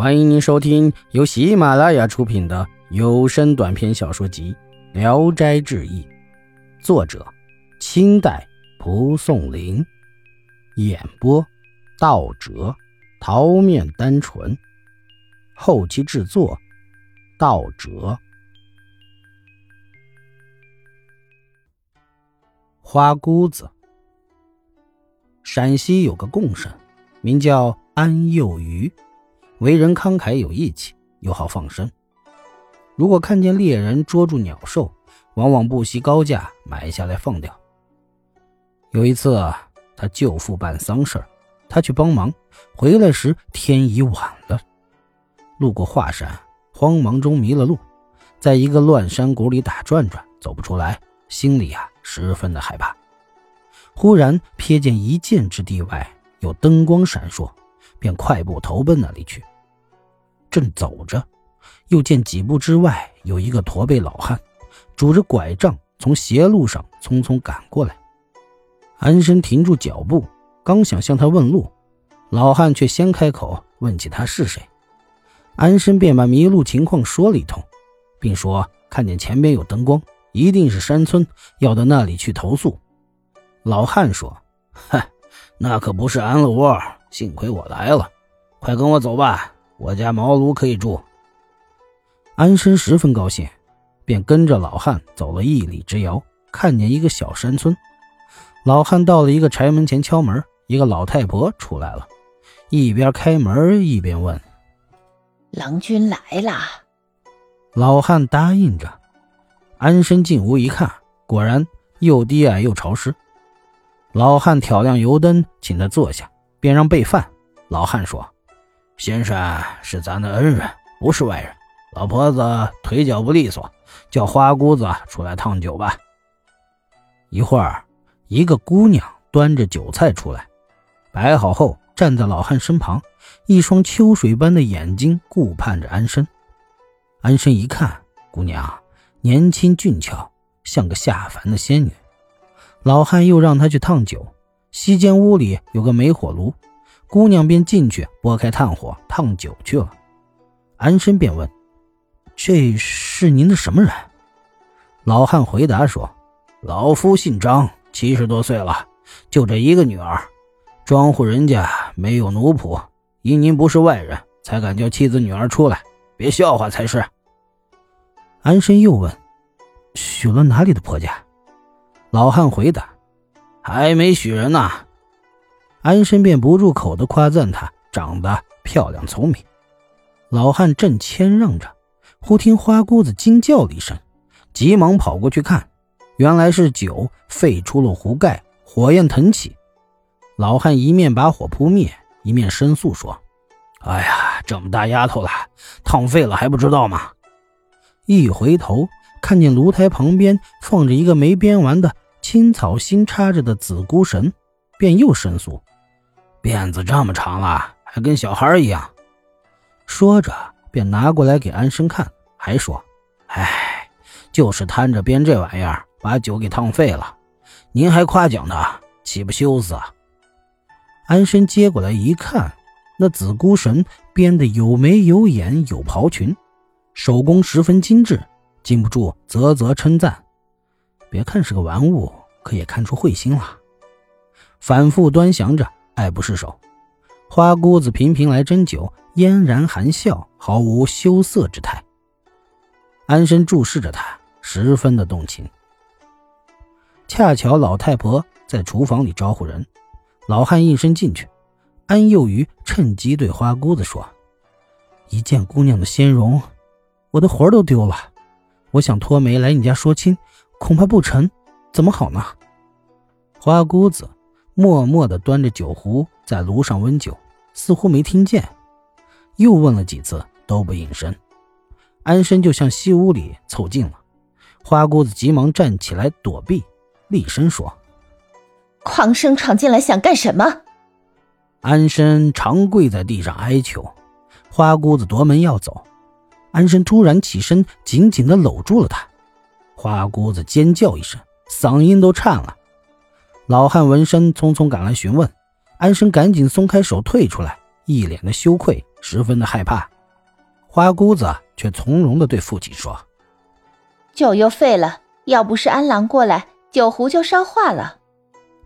欢迎您收听由喜马拉雅出品的有声短篇小说集《聊斋志异》，作者：清代蒲松龄，演播：道哲、桃面单纯，后期制作：道哲。花姑子，陕西有个贡生，名叫安幼鱼。为人慷慨有义气，又好放生。如果看见猎人捉住鸟兽，往往不惜高价买下来放掉。有一次，他舅父办丧事他去帮忙，回来时天已晚了。路过华山，慌忙中迷了路，在一个乱山谷里打转转，走不出来，心里啊十分的害怕。忽然瞥见一箭之地外有灯光闪烁，便快步投奔那里去。正走着，又见几步之外有一个驼背老汉，拄着拐杖从斜路上匆匆赶过来。安生停住脚步，刚想向他问路，老汉却先开口问起他是谁。安生便把迷路情况说了一通，并说看见前边有灯光，一定是山村，要到那里去投宿。老汉说：“嗨，那可不是安乐窝，幸亏我来了，快跟我走吧。”我家茅庐可以住。安生十分高兴，便跟着老汉走了一里之遥，看见一个小山村。老汉到了一个柴门前敲门，一个老太婆出来了，一边开门一边问：“郎君来啦？”老汉答应着。安生进屋一看，果然又低矮又潮湿。老汉挑亮油灯，请他坐下，便让备饭。老汉说。先生是咱的恩人，不是外人。老婆子腿脚不利索，叫花姑子出来烫酒吧。一会儿，一个姑娘端着酒菜出来，摆好后站在老汉身旁，一双秋水般的眼睛顾盼着安生。安生一看，姑娘年轻俊俏，像个下凡的仙女。老汉又让她去烫酒，西间屋里有个煤火炉。姑娘便进去拨开炭火烫酒去了。安生便问：“这是您的什么人？”老汉回答说：“老夫姓张，七十多岁了，就这一个女儿。庄户人家没有奴仆，因您不是外人，才敢叫妻子女儿出来，别笑话才是。”安生又问：“许了哪里的婆家？”老汉回答：“还没许人呢。”安生便不住口的夸赞她长得漂亮聪明。老汉正谦让着，忽听花姑子惊叫了一声，急忙跑过去看，原来是酒沸出了壶盖，火焰腾起。老汉一面把火扑灭，一面申诉说：“哎呀，这么大丫头了，烫沸了还不知道吗？”一回头看见炉台旁边放着一个没编完的青草心插着的紫姑绳，便又申诉。辫子这么长了，还跟小孩一样。说着，便拿过来给安生看，还说：“哎，就是贪着编这玩意儿，把酒给烫废了。您还夸奖他，岂不羞死？”安生接过来一看，那紫孤神编的有眉有眼，有袍裙，手工十分精致，禁不住啧啧称赞。别看是个玩物，可也看出慧心了。反复端详着。爱不释手，花姑子频频来斟酒，嫣然含笑，毫无羞涩之态。安生注视着她，十分的动情。恰巧老太婆在厨房里招呼人，老汉应声进去。安幼鱼趁机对花姑子说：“一见姑娘的仙容，我的魂都丢了。我想托媒来你家说亲，恐怕不成，怎么好呢？”花姑子。默默地端着酒壶在炉上温酒，似乎没听见。又问了几次，都不应声。安生就向西屋里凑近了，花姑子急忙站起来躲避，厉声说：“狂生闯进来想干什么？”安生长跪在地上哀求，花姑子夺门要走。安生突然起身，紧紧地搂住了她。花姑子尖叫一声，嗓音都颤了。老汉闻声，匆匆赶来询问，安生赶紧松开手，退出来，一脸的羞愧，十分的害怕。花姑子却从容的对父亲说：“酒又废了，要不是安郎过来，酒壶就烧化了。”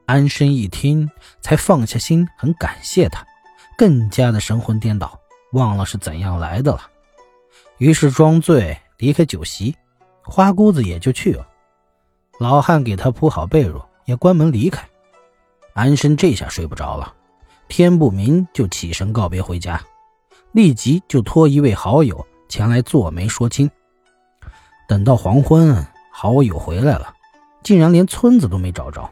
安生一听，才放下心，很感谢他，更加的神魂颠倒，忘了是怎样来的了。于是装醉离开酒席，花姑子也就去了。老汉给他铺好被褥，也关门离开。安生这下睡不着了，天不明就起身告别回家，立即就托一位好友前来做媒说亲。等到黄昏，好友回来了，竟然连村子都没找着。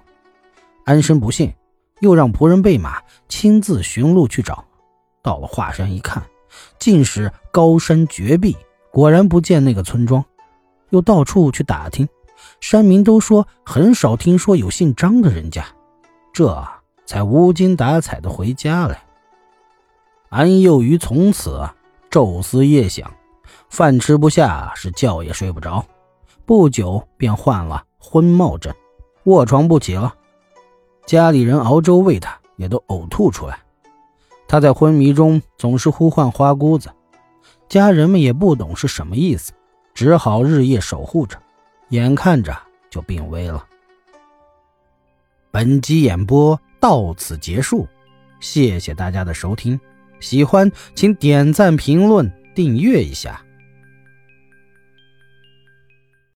安生不信，又让仆人备马，亲自寻路去找。到了华山一看，竟是高山绝壁，果然不见那个村庄。又到处去打听，山民都说很少听说有姓张的人家，这才无精打采的回家来。安幼鱼从此昼思夜想，饭吃不下，是觉也睡不着，不久便患了昏冒症，卧床不起了。家里人熬粥喂他，也都呕吐出来。他在昏迷中总是呼唤花姑子，家人们也不懂是什么意思，只好日夜守护着，眼看着就病危了。本集演播到此结束，谢谢大家的收听，喜欢请点赞、评论、订阅一下。